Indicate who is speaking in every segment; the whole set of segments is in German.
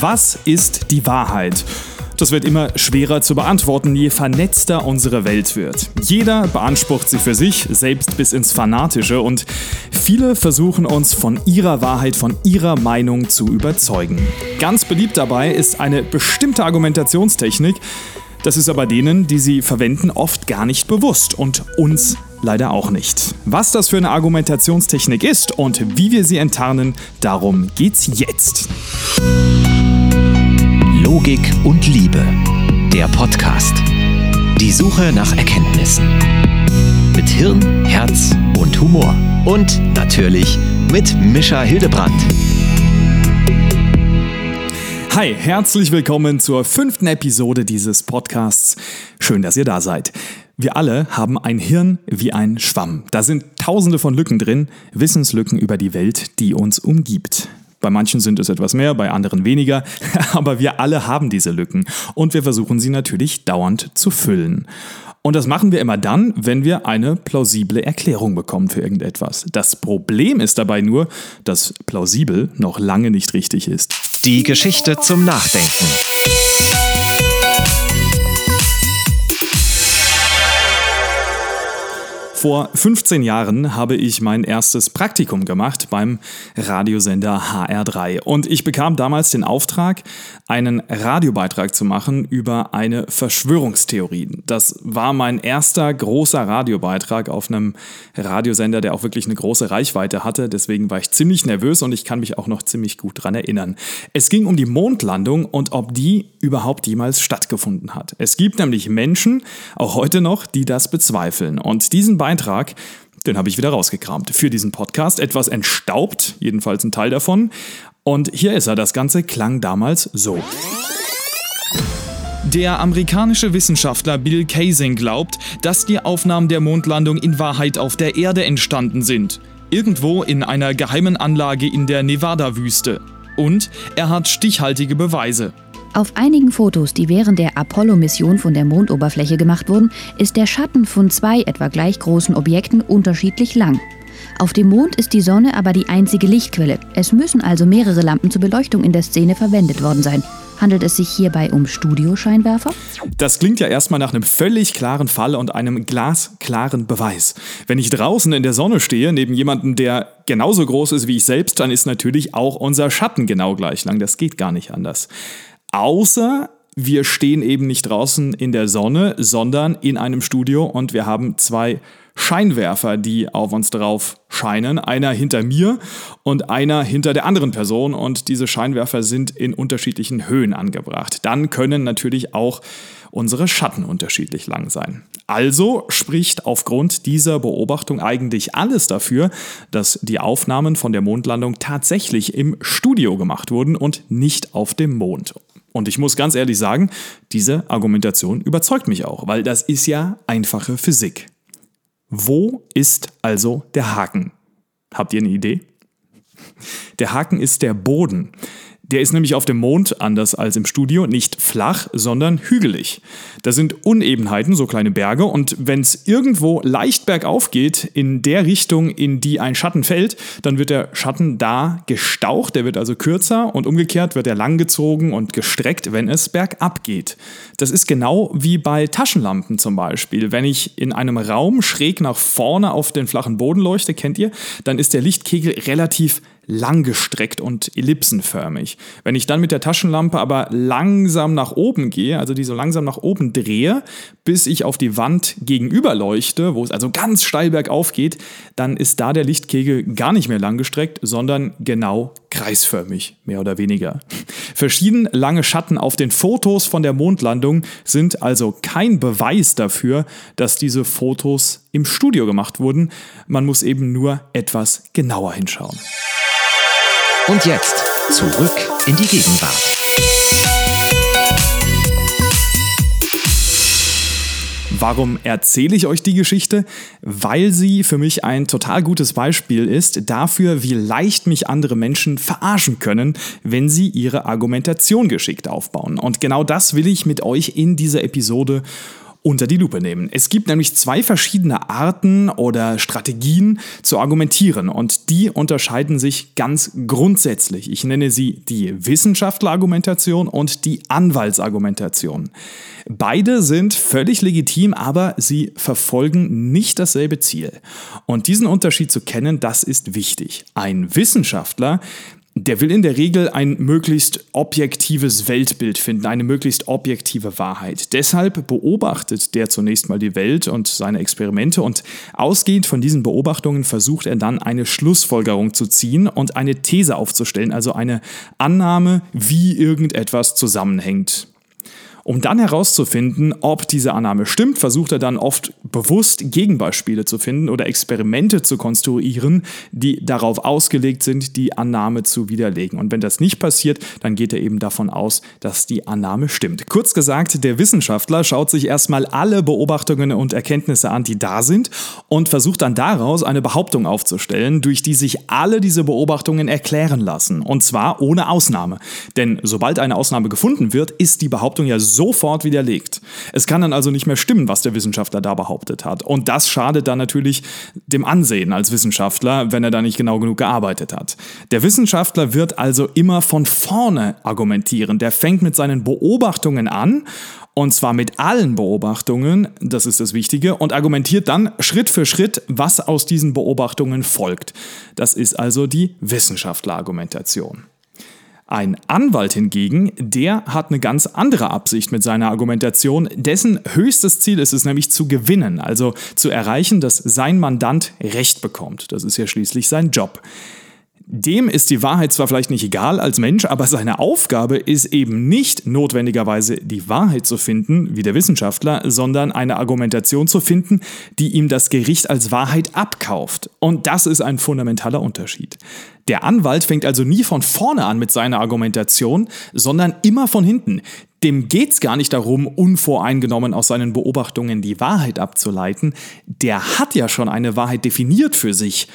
Speaker 1: Was ist die Wahrheit? Das wird immer schwerer zu beantworten, je vernetzter unsere Welt wird. Jeder beansprucht sie für sich, selbst bis ins Fanatische, und viele versuchen uns von ihrer Wahrheit, von ihrer Meinung zu überzeugen. Ganz beliebt dabei ist eine bestimmte Argumentationstechnik, das ist aber denen, die sie verwenden, oft gar nicht bewusst und uns leider auch nicht. Was das für eine Argumentationstechnik ist und wie wir sie enttarnen, darum geht's jetzt.
Speaker 2: Logik und Liebe. Der Podcast. Die Suche nach Erkenntnissen. Mit Hirn, Herz und Humor. Und natürlich mit Mischa Hildebrand.
Speaker 1: Hi, herzlich willkommen zur fünften Episode dieses Podcasts. Schön, dass ihr da seid. Wir alle haben ein Hirn wie ein Schwamm. Da sind tausende von Lücken drin, Wissenslücken über die Welt, die uns umgibt. Bei manchen sind es etwas mehr, bei anderen weniger, aber wir alle haben diese Lücken und wir versuchen sie natürlich dauernd zu füllen. Und das machen wir immer dann, wenn wir eine plausible Erklärung bekommen für irgendetwas. Das Problem ist dabei nur, dass plausibel noch lange nicht richtig ist.
Speaker 2: Die Geschichte zum Nachdenken.
Speaker 1: Vor 15 Jahren habe ich mein erstes Praktikum gemacht beim Radiosender HR3 und ich bekam damals den Auftrag, einen Radiobeitrag zu machen über eine Verschwörungstheorie. Das war mein erster großer Radiobeitrag auf einem Radiosender, der auch wirklich eine große Reichweite hatte. Deswegen war ich ziemlich nervös und ich kann mich auch noch ziemlich gut daran erinnern. Es ging um die Mondlandung und ob die überhaupt jemals stattgefunden hat. Es gibt nämlich Menschen, auch heute noch, die das bezweifeln. Und diesen Beitrag, den habe ich wieder rausgekramt für diesen Podcast. Etwas entstaubt, jedenfalls ein Teil davon. Und hier ist er. Das Ganze klang damals so. Der amerikanische Wissenschaftler Bill Kaysing glaubt, dass die Aufnahmen der Mondlandung in Wahrheit auf der Erde entstanden sind. Irgendwo in einer geheimen Anlage in der Nevada-Wüste. Und er hat stichhaltige Beweise.
Speaker 3: Auf einigen Fotos, die während der Apollo-Mission von der Mondoberfläche gemacht wurden, ist der Schatten von zwei etwa gleich großen Objekten unterschiedlich lang. Auf dem Mond ist die Sonne aber die einzige Lichtquelle. Es müssen also mehrere Lampen zur Beleuchtung in der Szene verwendet worden sein. Handelt es sich hierbei um Studioscheinwerfer?
Speaker 1: Das klingt ja erstmal nach einem völlig klaren Fall und einem glasklaren Beweis. Wenn ich draußen in der Sonne stehe, neben jemandem, der genauso groß ist wie ich selbst, dann ist natürlich auch unser Schatten genau gleich lang. Das geht gar nicht anders. Außer wir stehen eben nicht draußen in der Sonne, sondern in einem Studio und wir haben zwei Scheinwerfer, die auf uns drauf scheinen. Einer hinter mir und einer hinter der anderen Person. Und diese Scheinwerfer sind in unterschiedlichen Höhen angebracht. Dann können natürlich auch unsere Schatten unterschiedlich lang sein. Also spricht aufgrund dieser Beobachtung eigentlich alles dafür, dass die Aufnahmen von der Mondlandung tatsächlich im Studio gemacht wurden und nicht auf dem Mond. Und ich muss ganz ehrlich sagen, diese Argumentation überzeugt mich auch, weil das ist ja einfache Physik. Wo ist also der Haken? Habt ihr eine Idee? Der Haken ist der Boden. Der ist nämlich auf dem Mond, anders als im Studio, nicht flach, sondern hügelig. Da sind Unebenheiten, so kleine Berge, und wenn es irgendwo leicht bergauf geht, in der Richtung, in die ein Schatten fällt, dann wird der Schatten da gestaucht, der wird also kürzer und umgekehrt wird er langgezogen und gestreckt, wenn es bergab geht. Das ist genau wie bei Taschenlampen zum Beispiel. Wenn ich in einem Raum schräg nach vorne auf den flachen Boden leuchte, kennt ihr, dann ist der Lichtkegel relativ langgestreckt und ellipsenförmig. Wenn ich dann mit der Taschenlampe aber langsam nach oben gehe, also die so langsam nach oben drehe, bis ich auf die Wand gegenüber leuchte, wo es also ganz steil bergauf geht, dann ist da der Lichtkegel gar nicht mehr langgestreckt, sondern genau kreisförmig, mehr oder weniger. Verschieden lange Schatten auf den Fotos von der Mondlandung sind also kein Beweis dafür, dass diese Fotos im Studio gemacht wurden. Man muss eben nur etwas genauer hinschauen.
Speaker 2: Und jetzt zurück in die Gegenwart.
Speaker 1: Warum erzähle ich euch die Geschichte? Weil sie für mich ein total gutes Beispiel ist dafür, wie leicht mich andere Menschen verarschen können, wenn sie ihre Argumentation geschickt aufbauen. Und genau das will ich mit euch in dieser Episode unter die Lupe nehmen. Es gibt nämlich zwei verschiedene Arten oder Strategien zu argumentieren und die unterscheiden sich ganz grundsätzlich. Ich nenne sie die Wissenschaftlerargumentation und die Anwaltsargumentation. Beide sind völlig legitim, aber sie verfolgen nicht dasselbe Ziel. Und diesen Unterschied zu kennen, das ist wichtig. Ein Wissenschaftler der will in der Regel ein möglichst objektives Weltbild finden, eine möglichst objektive Wahrheit. Deshalb beobachtet der zunächst mal die Welt und seine Experimente und ausgehend von diesen Beobachtungen versucht er dann eine Schlussfolgerung zu ziehen und eine These aufzustellen, also eine Annahme, wie irgendetwas zusammenhängt. Um dann herauszufinden, ob diese Annahme stimmt, versucht er dann oft bewusst Gegenbeispiele zu finden oder Experimente zu konstruieren, die darauf ausgelegt sind, die Annahme zu widerlegen. Und wenn das nicht passiert, dann geht er eben davon aus, dass die Annahme stimmt. Kurz gesagt, der Wissenschaftler schaut sich erstmal alle Beobachtungen und Erkenntnisse an, die da sind, und versucht dann daraus eine Behauptung aufzustellen, durch die sich alle diese Beobachtungen erklären lassen. Und zwar ohne Ausnahme. Denn sobald eine Ausnahme gefunden wird, ist die Behauptung ja so sofort widerlegt. Es kann dann also nicht mehr stimmen, was der Wissenschaftler da behauptet hat. Und das schadet dann natürlich dem Ansehen als Wissenschaftler, wenn er da nicht genau genug gearbeitet hat. Der Wissenschaftler wird also immer von vorne argumentieren. Der fängt mit seinen Beobachtungen an und zwar mit allen Beobachtungen, das ist das Wichtige, und argumentiert dann Schritt für Schritt, was aus diesen Beobachtungen folgt. Das ist also die Wissenschaftlerargumentation. Ein Anwalt hingegen, der hat eine ganz andere Absicht mit seiner Argumentation. Dessen höchstes Ziel ist es nämlich zu gewinnen, also zu erreichen, dass sein Mandant Recht bekommt. Das ist ja schließlich sein Job. Dem ist die Wahrheit zwar vielleicht nicht egal als Mensch, aber seine Aufgabe ist eben nicht notwendigerweise die Wahrheit zu finden, wie der Wissenschaftler, sondern eine Argumentation zu finden, die ihm das Gericht als Wahrheit abkauft. Und das ist ein fundamentaler Unterschied. Der Anwalt fängt also nie von vorne an mit seiner Argumentation, sondern immer von hinten. Dem geht es gar nicht darum, unvoreingenommen aus seinen Beobachtungen die Wahrheit abzuleiten. Der hat ja schon eine Wahrheit definiert für sich.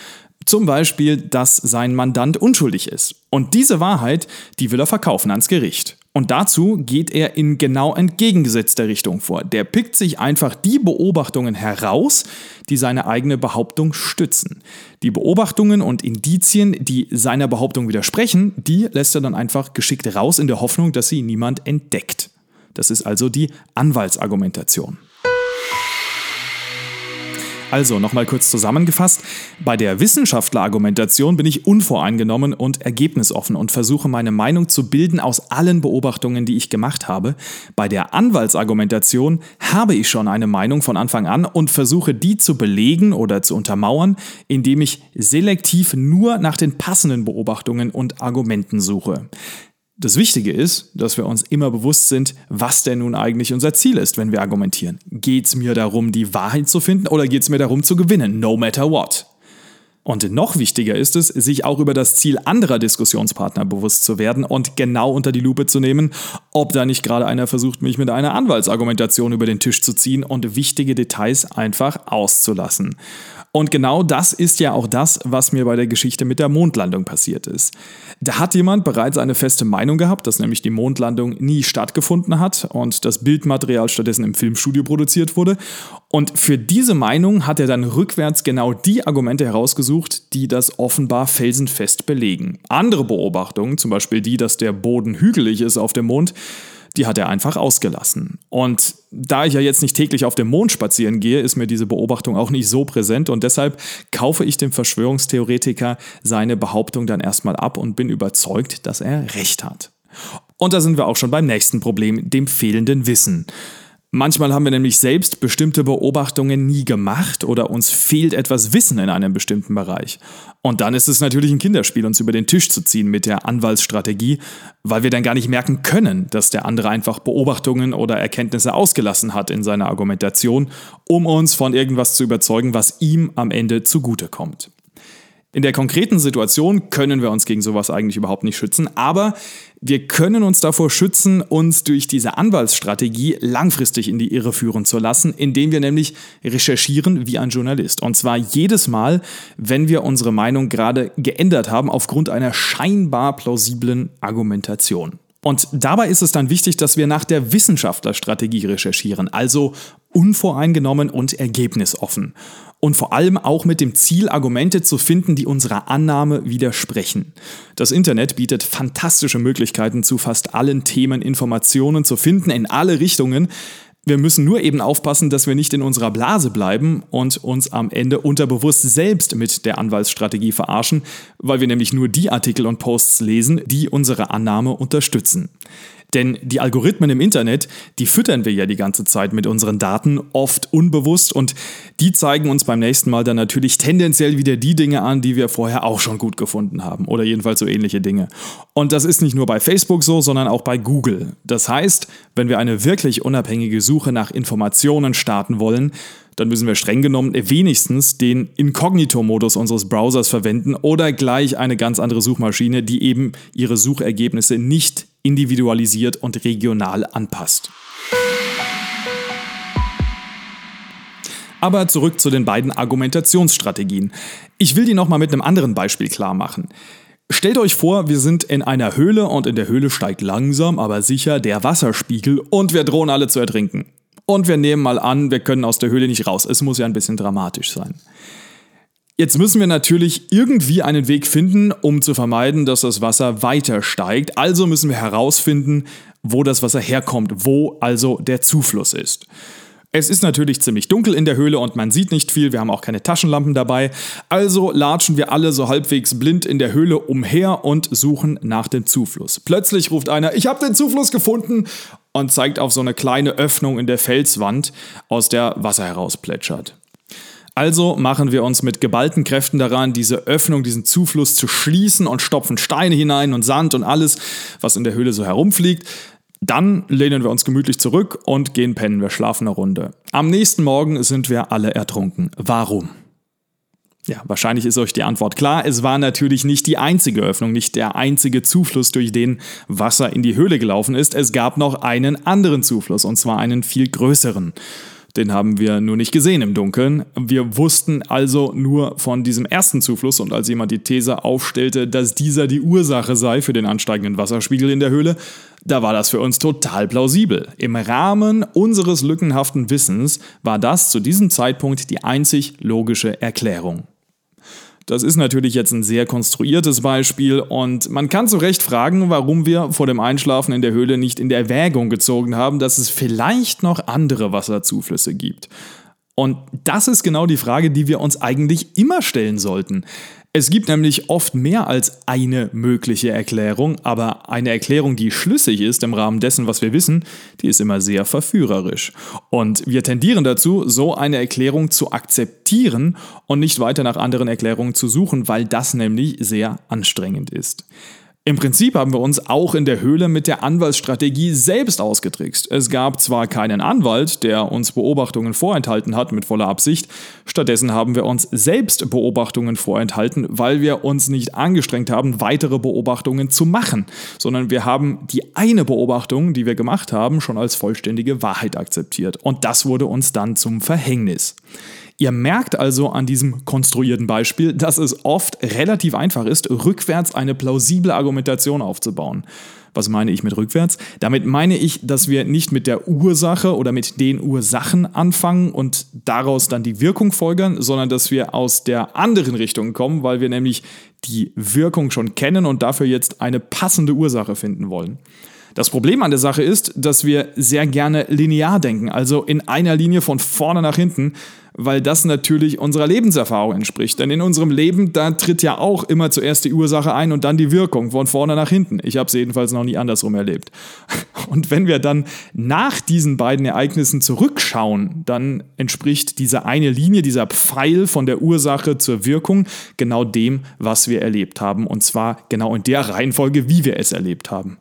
Speaker 1: Zum Beispiel, dass sein Mandant unschuldig ist. Und diese Wahrheit, die will er verkaufen ans Gericht. Und dazu geht er in genau entgegengesetzter Richtung vor. Der pickt sich einfach die Beobachtungen heraus, die seine eigene Behauptung stützen. Die Beobachtungen und Indizien, die seiner Behauptung widersprechen, die lässt er dann einfach geschickt raus in der Hoffnung, dass sie niemand entdeckt. Das ist also die Anwaltsargumentation. Also nochmal kurz zusammengefasst, bei der Wissenschaftlerargumentation bin ich unvoreingenommen und ergebnisoffen und versuche meine Meinung zu bilden aus allen Beobachtungen, die ich gemacht habe. Bei der Anwaltsargumentation habe ich schon eine Meinung von Anfang an und versuche die zu belegen oder zu untermauern, indem ich selektiv nur nach den passenden Beobachtungen und Argumenten suche. Das Wichtige ist, dass wir uns immer bewusst sind, was denn nun eigentlich unser Ziel ist, wenn wir argumentieren. Geht es mir darum, die Wahrheit zu finden oder geht es mir darum zu gewinnen, no matter what? Und noch wichtiger ist es, sich auch über das Ziel anderer Diskussionspartner bewusst zu werden und genau unter die Lupe zu nehmen, ob da nicht gerade einer versucht, mich mit einer Anwaltsargumentation über den Tisch zu ziehen und wichtige Details einfach auszulassen. Und genau das ist ja auch das, was mir bei der Geschichte mit der Mondlandung passiert ist. Da hat jemand bereits eine feste Meinung gehabt, dass nämlich die Mondlandung nie stattgefunden hat und das Bildmaterial stattdessen im Filmstudio produziert wurde. Und für diese Meinung hat er dann rückwärts genau die Argumente herausgesucht, die das offenbar felsenfest belegen. Andere Beobachtungen, zum Beispiel die, dass der Boden hügelig ist auf dem Mond, die hat er einfach ausgelassen. Und da ich ja jetzt nicht täglich auf dem Mond spazieren gehe, ist mir diese Beobachtung auch nicht so präsent und deshalb kaufe ich dem Verschwörungstheoretiker seine Behauptung dann erstmal ab und bin überzeugt, dass er recht hat. Und da sind wir auch schon beim nächsten Problem, dem fehlenden Wissen. Manchmal haben wir nämlich selbst bestimmte Beobachtungen nie gemacht oder uns fehlt etwas Wissen in einem bestimmten Bereich. Und dann ist es natürlich ein Kinderspiel, uns über den Tisch zu ziehen mit der Anwaltsstrategie, weil wir dann gar nicht merken können, dass der andere einfach Beobachtungen oder Erkenntnisse ausgelassen hat in seiner Argumentation, um uns von irgendwas zu überzeugen, was ihm am Ende zugutekommt. In der konkreten Situation können wir uns gegen sowas eigentlich überhaupt nicht schützen, aber wir können uns davor schützen, uns durch diese Anwaltsstrategie langfristig in die Irre führen zu lassen, indem wir nämlich recherchieren wie ein Journalist. Und zwar jedes Mal, wenn wir unsere Meinung gerade geändert haben aufgrund einer scheinbar plausiblen Argumentation. Und dabei ist es dann wichtig, dass wir nach der Wissenschaftlerstrategie recherchieren, also unvoreingenommen und ergebnisoffen. Und vor allem auch mit dem Ziel, Argumente zu finden, die unserer Annahme widersprechen. Das Internet bietet fantastische Möglichkeiten, zu fast allen Themen Informationen zu finden, in alle Richtungen. Wir müssen nur eben aufpassen, dass wir nicht in unserer Blase bleiben und uns am Ende unterbewusst selbst mit der Anwaltsstrategie verarschen, weil wir nämlich nur die Artikel und Posts lesen, die unsere Annahme unterstützen. Denn die Algorithmen im Internet, die füttern wir ja die ganze Zeit mit unseren Daten, oft unbewusst, und die zeigen uns beim nächsten Mal dann natürlich tendenziell wieder die Dinge an, die wir vorher auch schon gut gefunden haben. Oder jedenfalls so ähnliche Dinge. Und das ist nicht nur bei Facebook so, sondern auch bei Google. Das heißt, wenn wir eine wirklich unabhängige Suche nach Informationen starten wollen, dann müssen wir streng genommen wenigstens den Inkognito-Modus unseres Browsers verwenden oder gleich eine ganz andere Suchmaschine, die eben ihre Suchergebnisse nicht individualisiert und regional anpasst. Aber zurück zu den beiden Argumentationsstrategien. Ich will die nochmal mit einem anderen Beispiel klar machen. Stellt euch vor, wir sind in einer Höhle und in der Höhle steigt langsam, aber sicher der Wasserspiegel und wir drohen alle zu ertrinken. Und wir nehmen mal an, wir können aus der Höhle nicht raus. Es muss ja ein bisschen dramatisch sein. Jetzt müssen wir natürlich irgendwie einen Weg finden, um zu vermeiden, dass das Wasser weiter steigt. Also müssen wir herausfinden, wo das Wasser herkommt, wo also der Zufluss ist. Es ist natürlich ziemlich dunkel in der Höhle und man sieht nicht viel, wir haben auch keine Taschenlampen dabei, also latschen wir alle so halbwegs blind in der Höhle umher und suchen nach dem Zufluss. Plötzlich ruft einer, ich habe den Zufluss gefunden und zeigt auf so eine kleine Öffnung in der Felswand, aus der Wasser herausplätschert. Also machen wir uns mit geballten Kräften daran, diese Öffnung, diesen Zufluss zu schließen und stopfen Steine hinein und Sand und alles, was in der Höhle so herumfliegt. Dann lehnen wir uns gemütlich zurück und gehen pennen. Wir schlafen eine Runde. Am nächsten Morgen sind wir alle ertrunken. Warum? Ja, wahrscheinlich ist euch die Antwort klar. Es war natürlich nicht die einzige Öffnung, nicht der einzige Zufluss, durch den Wasser in die Höhle gelaufen ist. Es gab noch einen anderen Zufluss, und zwar einen viel größeren. Den haben wir nur nicht gesehen im Dunkeln. Wir wussten also nur von diesem ersten Zufluss und als jemand die These aufstellte, dass dieser die Ursache sei für den ansteigenden Wasserspiegel in der Höhle, da war das für uns total plausibel. Im Rahmen unseres lückenhaften Wissens war das zu diesem Zeitpunkt die einzig logische Erklärung. Das ist natürlich jetzt ein sehr konstruiertes Beispiel und man kann zu Recht fragen, warum wir vor dem Einschlafen in der Höhle nicht in der Erwägung gezogen haben, dass es vielleicht noch andere Wasserzuflüsse gibt. Und das ist genau die Frage, die wir uns eigentlich immer stellen sollten. Es gibt nämlich oft mehr als eine mögliche Erklärung, aber eine Erklärung, die schlüssig ist im Rahmen dessen, was wir wissen, die ist immer sehr verführerisch. Und wir tendieren dazu, so eine Erklärung zu akzeptieren und nicht weiter nach anderen Erklärungen zu suchen, weil das nämlich sehr anstrengend ist. Im Prinzip haben wir uns auch in der Höhle mit der Anwaltsstrategie selbst ausgetrickst. Es gab zwar keinen Anwalt, der uns Beobachtungen vorenthalten hat mit voller Absicht, stattdessen haben wir uns selbst Beobachtungen vorenthalten, weil wir uns nicht angestrengt haben, weitere Beobachtungen zu machen, sondern wir haben die eine Beobachtung, die wir gemacht haben, schon als vollständige Wahrheit akzeptiert. Und das wurde uns dann zum Verhängnis. Ihr merkt also an diesem konstruierten Beispiel, dass es oft relativ einfach ist, rückwärts eine plausible Argumentation aufzubauen. Was meine ich mit rückwärts? Damit meine ich, dass wir nicht mit der Ursache oder mit den Ursachen anfangen und daraus dann die Wirkung folgern, sondern dass wir aus der anderen Richtung kommen, weil wir nämlich die Wirkung schon kennen und dafür jetzt eine passende Ursache finden wollen. Das Problem an der Sache ist, dass wir sehr gerne linear denken, also in einer Linie von vorne nach hinten, weil das natürlich unserer Lebenserfahrung entspricht. Denn in unserem Leben, da tritt ja auch immer zuerst die Ursache ein und dann die Wirkung, von vorne nach hinten. Ich habe es jedenfalls noch nie andersrum erlebt. Und wenn wir dann nach diesen beiden Ereignissen zurückschauen, dann entspricht diese eine Linie, dieser Pfeil von der Ursache zur Wirkung genau dem, was wir erlebt haben. Und zwar genau in der Reihenfolge, wie wir es erlebt haben.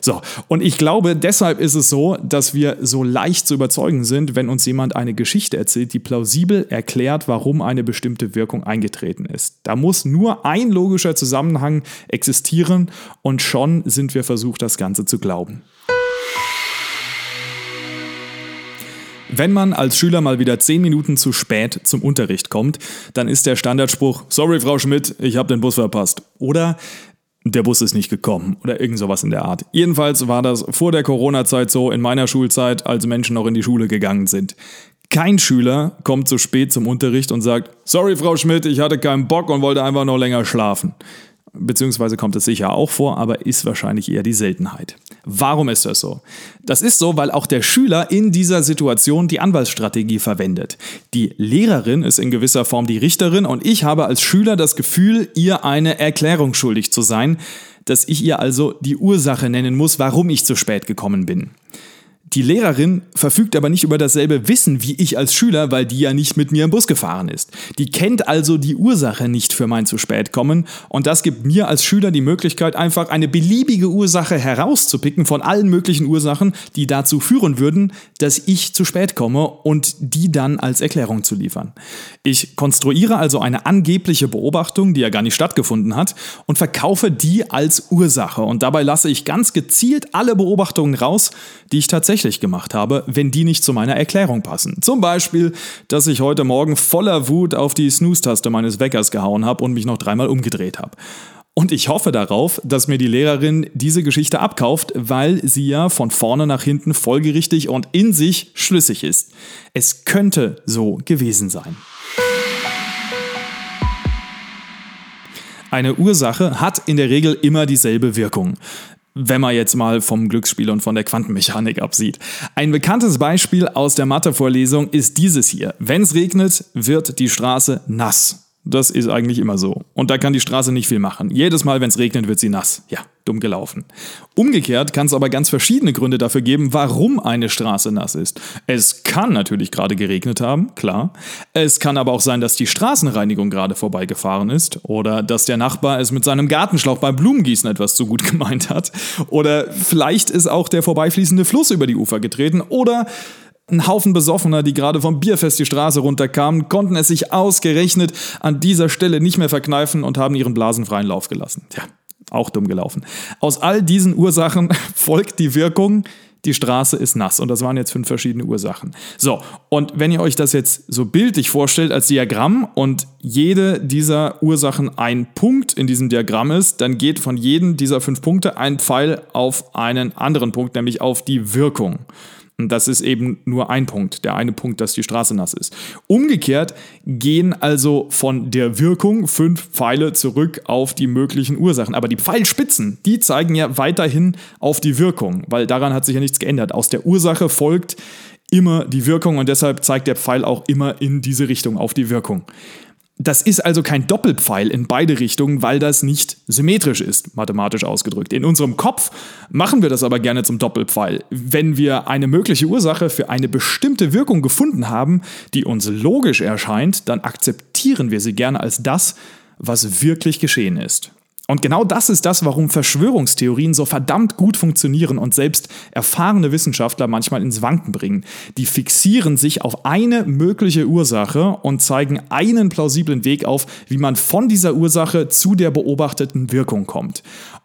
Speaker 1: So, und ich glaube, deshalb ist es so, dass wir so leicht zu überzeugen sind, wenn uns jemand eine Geschichte erzählt, die plausibel erklärt, warum eine bestimmte Wirkung eingetreten ist. Da muss nur ein logischer Zusammenhang existieren und schon sind wir versucht, das Ganze zu glauben. Wenn man als Schüler mal wieder 10 Minuten zu spät zum Unterricht kommt, dann ist der Standardspruch, sorry Frau Schmidt, ich habe den Bus verpasst. Oder der Bus ist nicht gekommen oder irgend sowas in der Art. Jedenfalls war das vor der Corona-Zeit so in meiner Schulzeit, als Menschen noch in die Schule gegangen sind. Kein Schüler kommt zu spät zum Unterricht und sagt, sorry Frau Schmidt, ich hatte keinen Bock und wollte einfach noch länger schlafen beziehungsweise kommt es sicher auch vor, aber ist wahrscheinlich eher die Seltenheit. Warum ist das so? Das ist so, weil auch der Schüler in dieser Situation die Anwaltsstrategie verwendet. Die Lehrerin ist in gewisser Form die Richterin und ich habe als Schüler das Gefühl, ihr eine Erklärung schuldig zu sein, dass ich ihr also die Ursache nennen muss, warum ich zu spät gekommen bin. Die Lehrerin verfügt aber nicht über dasselbe Wissen wie ich als Schüler, weil die ja nicht mit mir im Bus gefahren ist. Die kennt also die Ursache nicht für mein zu spät kommen und das gibt mir als Schüler die Möglichkeit, einfach eine beliebige Ursache herauszupicken von allen möglichen Ursachen, die dazu führen würden, dass ich zu spät komme und die dann als Erklärung zu liefern. Ich konstruiere also eine angebliche Beobachtung, die ja gar nicht stattgefunden hat, und verkaufe die als Ursache und dabei lasse ich ganz gezielt alle Beobachtungen raus, die ich tatsächlich tatsächlich gemacht habe, wenn die nicht zu meiner Erklärung passen. Zum Beispiel, dass ich heute Morgen voller Wut auf die Snooze-Taste meines Weckers gehauen habe und mich noch dreimal umgedreht habe. Und ich hoffe darauf, dass mir die Lehrerin diese Geschichte abkauft, weil sie ja von vorne nach hinten folgerichtig und in sich schlüssig ist. Es könnte so gewesen sein. Eine Ursache hat in der Regel immer dieselbe Wirkung wenn man jetzt mal vom Glücksspiel und von der Quantenmechanik absieht. Ein bekanntes Beispiel aus der Mathevorlesung ist dieses hier. Wenn es regnet, wird die Straße nass. Das ist eigentlich immer so. Und da kann die Straße nicht viel machen. Jedes Mal, wenn es regnet, wird sie nass. Ja, dumm gelaufen. Umgekehrt kann es aber ganz verschiedene Gründe dafür geben, warum eine Straße nass ist. Es kann natürlich gerade geregnet haben, klar. Es kann aber auch sein, dass die Straßenreinigung gerade vorbeigefahren ist oder dass der Nachbar es mit seinem Gartenschlauch beim Blumengießen etwas zu gut gemeint hat. Oder vielleicht ist auch der vorbeifließende Fluss über die Ufer getreten oder ein Haufen Besoffener, die gerade vom Bierfest die Straße runterkamen, konnten es sich ausgerechnet an dieser Stelle nicht mehr verkneifen und haben ihren Blasen freien Lauf gelassen. Tja, auch dumm gelaufen. Aus all diesen Ursachen folgt die Wirkung, die Straße ist nass. Und das waren jetzt fünf verschiedene Ursachen. So, und wenn ihr euch das jetzt so bildlich vorstellt als Diagramm und jede dieser Ursachen ein Punkt in diesem Diagramm ist, dann geht von jedem dieser fünf Punkte ein Pfeil auf einen anderen Punkt, nämlich auf die Wirkung. Und das ist eben nur ein Punkt, der eine Punkt, dass die Straße nass ist. Umgekehrt gehen also von der Wirkung fünf Pfeile zurück auf die möglichen Ursachen. Aber die Pfeilspitzen, die zeigen ja weiterhin auf die Wirkung, weil daran hat sich ja nichts geändert. Aus der Ursache folgt immer die Wirkung und deshalb zeigt der Pfeil auch immer in diese Richtung auf die Wirkung. Das ist also kein Doppelpfeil in beide Richtungen, weil das nicht symmetrisch ist, mathematisch ausgedrückt. In unserem Kopf machen wir das aber gerne zum Doppelpfeil. Wenn wir eine mögliche Ursache für eine bestimmte Wirkung gefunden haben, die uns logisch erscheint, dann akzeptieren wir sie gerne als das, was wirklich geschehen ist. Und genau das ist das, warum Verschwörungstheorien so verdammt gut funktionieren und selbst erfahrene Wissenschaftler manchmal ins Wanken bringen. Die fixieren sich auf eine mögliche Ursache und zeigen einen plausiblen Weg auf, wie man von dieser Ursache zu der beobachteten Wirkung kommt.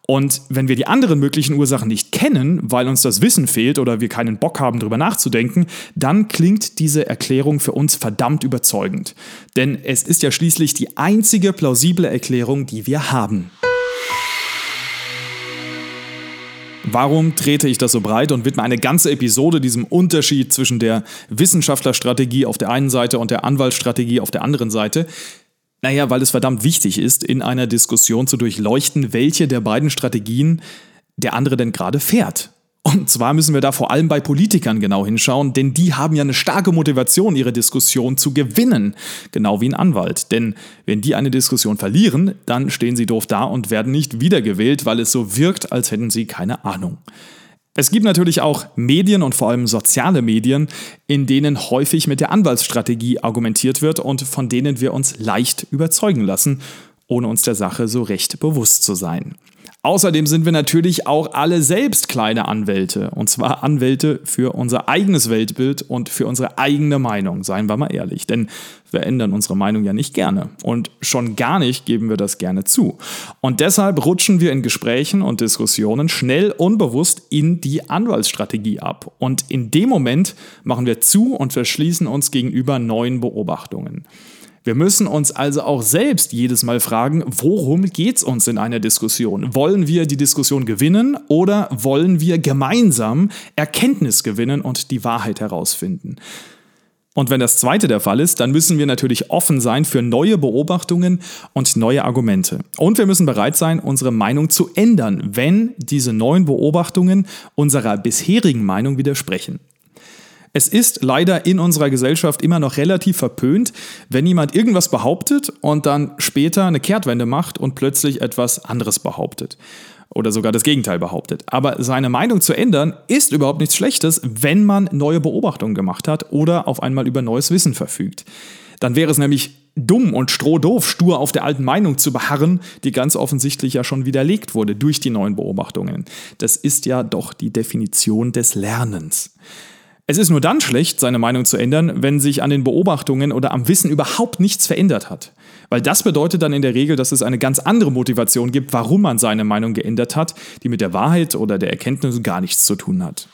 Speaker 1: Und wenn wir die anderen möglichen Ursachen nicht kennen, weil uns das Wissen fehlt oder wir keinen Bock haben, darüber nachzudenken, dann klingt diese Erklärung für uns verdammt überzeugend. Denn es ist ja schließlich die einzige plausible Erklärung, die wir haben. Warum trete ich das so breit und widme eine ganze Episode diesem Unterschied zwischen der Wissenschaftlerstrategie auf der einen Seite und der Anwaltsstrategie auf der anderen Seite? Naja, weil es verdammt wichtig ist, in einer Diskussion zu durchleuchten, welche der beiden Strategien der andere denn gerade fährt. Und zwar müssen wir da vor allem bei Politikern genau hinschauen, denn die haben ja eine starke Motivation, ihre Diskussion zu gewinnen. Genau wie ein Anwalt. Denn wenn die eine Diskussion verlieren, dann stehen sie doof da und werden nicht wiedergewählt, weil es so wirkt, als hätten sie keine Ahnung. Es gibt natürlich auch Medien und vor allem soziale Medien, in denen häufig mit der Anwaltsstrategie argumentiert wird und von denen wir uns leicht überzeugen lassen, ohne uns der Sache so recht bewusst zu sein. Außerdem sind wir natürlich auch alle selbst kleine Anwälte. Und zwar Anwälte für unser eigenes Weltbild und für unsere eigene Meinung, seien wir mal ehrlich. Denn wir ändern unsere Meinung ja nicht gerne. Und schon gar nicht geben wir das gerne zu. Und deshalb rutschen wir in Gesprächen und Diskussionen schnell unbewusst in die Anwaltsstrategie ab. Und in dem Moment machen wir zu und verschließen uns gegenüber neuen Beobachtungen. Wir müssen uns also auch selbst jedes Mal fragen, worum geht es uns in einer Diskussion? Wollen wir die Diskussion gewinnen oder wollen wir gemeinsam Erkenntnis gewinnen und die Wahrheit herausfinden? Und wenn das zweite der Fall ist, dann müssen wir natürlich offen sein für neue Beobachtungen und neue Argumente. Und wir müssen bereit sein, unsere Meinung zu ändern, wenn diese neuen Beobachtungen unserer bisherigen Meinung widersprechen. Es ist leider in unserer Gesellschaft immer noch relativ verpönt, wenn jemand irgendwas behauptet und dann später eine Kehrtwende macht und plötzlich etwas anderes behauptet. Oder sogar das Gegenteil behauptet. Aber seine Meinung zu ändern ist überhaupt nichts Schlechtes, wenn man neue Beobachtungen gemacht hat oder auf einmal über neues Wissen verfügt. Dann wäre es nämlich dumm und strohdoof, stur auf der alten Meinung zu beharren, die ganz offensichtlich ja schon widerlegt wurde durch die neuen Beobachtungen. Das ist ja doch die Definition des Lernens. Es ist nur dann schlecht, seine Meinung zu ändern, wenn sich an den Beobachtungen oder am Wissen überhaupt nichts verändert hat. Weil das bedeutet dann in der Regel, dass es eine ganz andere Motivation gibt, warum man seine Meinung geändert hat, die mit der Wahrheit oder der Erkenntnis gar nichts zu tun hat.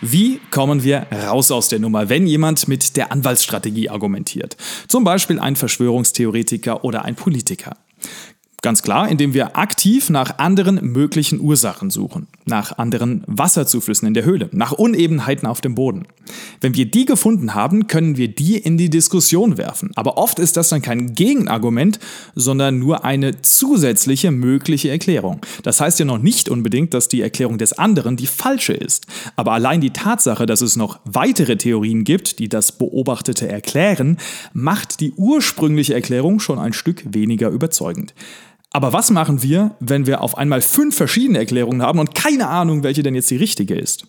Speaker 1: Wie kommen wir raus aus der Nummer, wenn jemand mit der Anwaltsstrategie argumentiert? Zum Beispiel ein Verschwörungstheoretiker oder ein Politiker. Ganz klar, indem wir aktiv nach anderen möglichen Ursachen suchen, nach anderen Wasserzuflüssen in der Höhle, nach Unebenheiten auf dem Boden. Wenn wir die gefunden haben, können wir die in die Diskussion werfen. Aber oft ist das dann kein Gegenargument, sondern nur eine zusätzliche mögliche Erklärung. Das heißt ja noch nicht unbedingt, dass die Erklärung des anderen die falsche ist. Aber allein die Tatsache, dass es noch weitere Theorien gibt, die das Beobachtete erklären, macht die ursprüngliche Erklärung schon ein Stück weniger überzeugend. Aber was machen wir, wenn wir auf einmal fünf verschiedene Erklärungen haben und keine Ahnung, welche denn jetzt die richtige ist?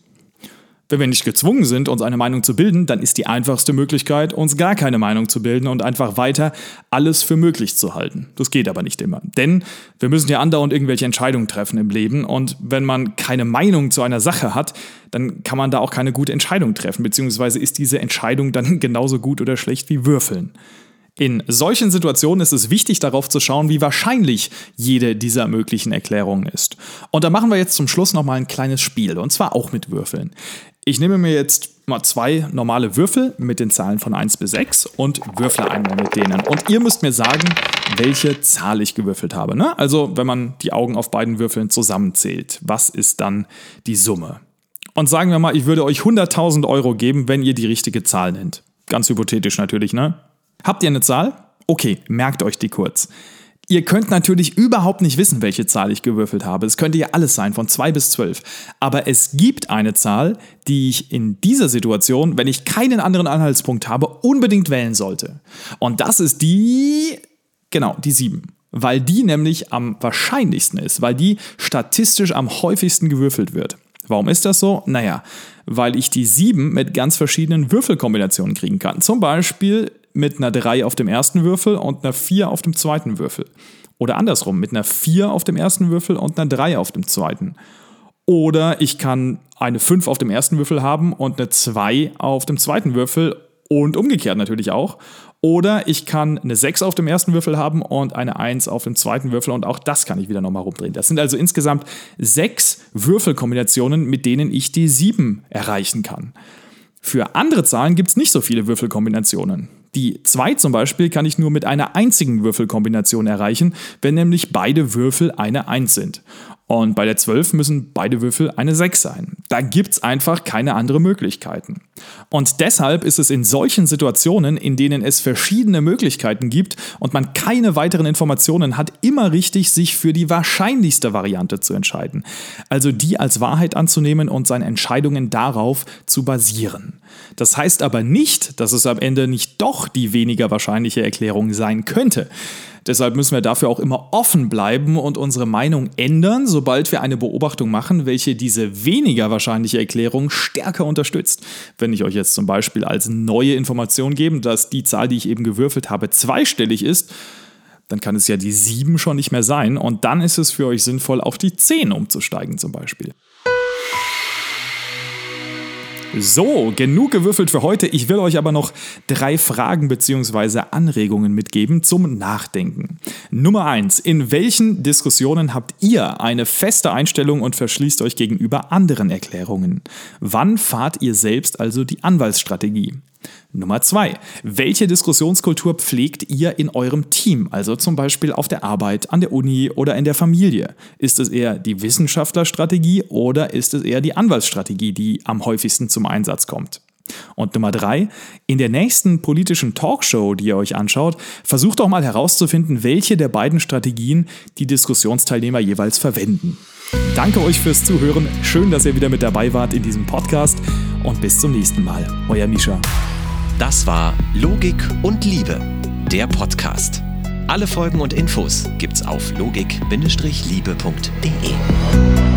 Speaker 1: Wenn wir nicht gezwungen sind, uns eine Meinung zu bilden, dann ist die einfachste Möglichkeit, uns gar keine Meinung zu bilden und einfach weiter alles für möglich zu halten. Das geht aber nicht immer. Denn wir müssen ja andauernd irgendwelche Entscheidungen treffen im Leben und wenn man keine Meinung zu einer Sache hat, dann kann man da auch keine gute Entscheidung treffen, beziehungsweise ist diese Entscheidung dann genauso gut oder schlecht wie Würfeln. In solchen Situationen ist es wichtig darauf zu schauen, wie wahrscheinlich jede dieser möglichen Erklärungen ist. Und da machen wir jetzt zum Schluss nochmal ein kleines Spiel, und zwar auch mit Würfeln. Ich nehme mir jetzt mal zwei normale Würfel mit den Zahlen von 1 bis 6 und würfle einmal mit denen. Und ihr müsst mir sagen, welche Zahl ich gewürfelt habe. Ne? Also wenn man die Augen auf beiden Würfeln zusammenzählt, was ist dann die Summe? Und sagen wir mal, ich würde euch 100.000 Euro geben, wenn ihr die richtige Zahl nennt. Ganz hypothetisch natürlich, ne? Habt ihr eine Zahl? Okay, merkt euch die kurz. Ihr könnt natürlich überhaupt nicht wissen, welche Zahl ich gewürfelt habe. Es könnte ja alles sein, von 2 bis 12. Aber es gibt eine Zahl, die ich in dieser Situation, wenn ich keinen anderen Anhaltspunkt habe, unbedingt wählen sollte. Und das ist die, genau, die 7. Weil die nämlich am wahrscheinlichsten ist, weil die statistisch am häufigsten gewürfelt wird. Warum ist das so? Naja, weil ich die 7 mit ganz verschiedenen Würfelkombinationen kriegen kann. Zum Beispiel mit einer 3 auf dem ersten Würfel und einer 4 auf dem zweiten Würfel. Oder andersrum, mit einer 4 auf dem ersten Würfel und einer 3 auf dem zweiten. Oder ich kann eine 5 auf dem ersten Würfel haben und eine 2 auf dem zweiten Würfel und umgekehrt natürlich auch. Oder ich kann eine 6 auf dem ersten Würfel haben und eine 1 auf dem zweiten Würfel und auch das kann ich wieder nochmal rumdrehen. Das sind also insgesamt sechs Würfelkombinationen, mit denen ich die 7 erreichen kann. Für andere Zahlen gibt es nicht so viele Würfelkombinationen. Die 2 zum Beispiel kann ich nur mit einer einzigen Würfelkombination erreichen, wenn nämlich beide Würfel eine 1 sind. Und bei der 12 müssen beide Würfel eine 6 sein. Da gibt es einfach keine anderen Möglichkeiten. Und deshalb ist es in solchen Situationen, in denen es verschiedene Möglichkeiten gibt und man keine weiteren Informationen hat, immer richtig, sich für die wahrscheinlichste Variante zu entscheiden. Also die als Wahrheit anzunehmen und seine Entscheidungen darauf zu basieren. Das heißt aber nicht, dass es am Ende nicht doch die weniger wahrscheinliche Erklärung sein könnte. Deshalb müssen wir dafür auch immer offen bleiben und unsere Meinung ändern, sobald wir eine Beobachtung machen, welche diese weniger wahrscheinliche Erklärung stärker unterstützt. Wenn ich euch jetzt zum Beispiel als neue Information gebe, dass die Zahl, die ich eben gewürfelt habe, zweistellig ist, dann kann es ja die 7 schon nicht mehr sein und dann ist es für euch sinnvoll, auf die 10 umzusteigen zum Beispiel. So, genug gewürfelt für heute. Ich will euch aber noch drei Fragen bzw. Anregungen mitgeben zum Nachdenken. Nummer eins: In welchen Diskussionen habt ihr eine feste Einstellung und verschließt euch gegenüber anderen Erklärungen? Wann fahrt ihr selbst also die Anwaltsstrategie? Nummer zwei. Welche Diskussionskultur pflegt ihr in eurem Team? Also zum Beispiel auf der Arbeit, an der Uni oder in der Familie? Ist es eher die Wissenschaftlerstrategie oder ist es eher die Anwaltsstrategie, die am häufigsten zum Einsatz kommt? Und Nummer drei, in der nächsten politischen Talkshow, die ihr euch anschaut, versucht doch mal herauszufinden, welche der beiden Strategien die Diskussionsteilnehmer jeweils verwenden. Danke euch fürs Zuhören. Schön, dass ihr wieder mit dabei wart in diesem Podcast. Und bis zum nächsten Mal. Euer Mischa.
Speaker 2: Das war Logik und Liebe, der Podcast. Alle Folgen und Infos gibt's auf logik-liebe.de.